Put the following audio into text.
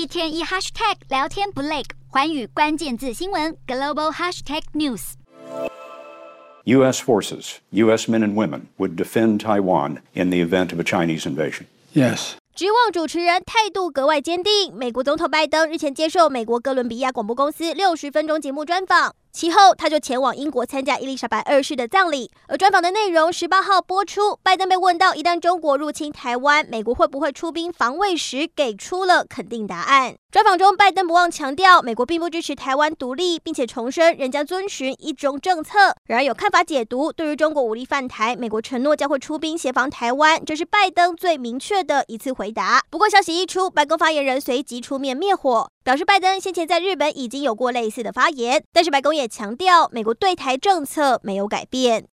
一天一 hashtag 聊天不累，环宇关键字新闻 global hashtag news。U.S. forces, U.S. men and women would defend Taiwan in the event of a Chinese invasion. Yes. 局望主持人态度格外坚定。美国总统拜登日前接受美国哥伦比亚广播公司六十分钟节目专访。其后，他就前往英国参加伊丽莎白二世的葬礼。而专访的内容十八号播出，拜登被问到一旦中国入侵台湾，美国会不会出兵防卫时，给出了肯定答案。专访中，拜登不忘强调，美国并不支持台湾独立，并且重申仍将遵循一中政策。然而，有看法解读，对于中国武力犯台，美国承诺将会出兵协防台湾，这是拜登最明确的一次回答。不过，消息一出，白宫发言人随即出面灭火。表示拜登先前在日本已经有过类似的发言，但是白宫也强调，美国对台政策没有改变。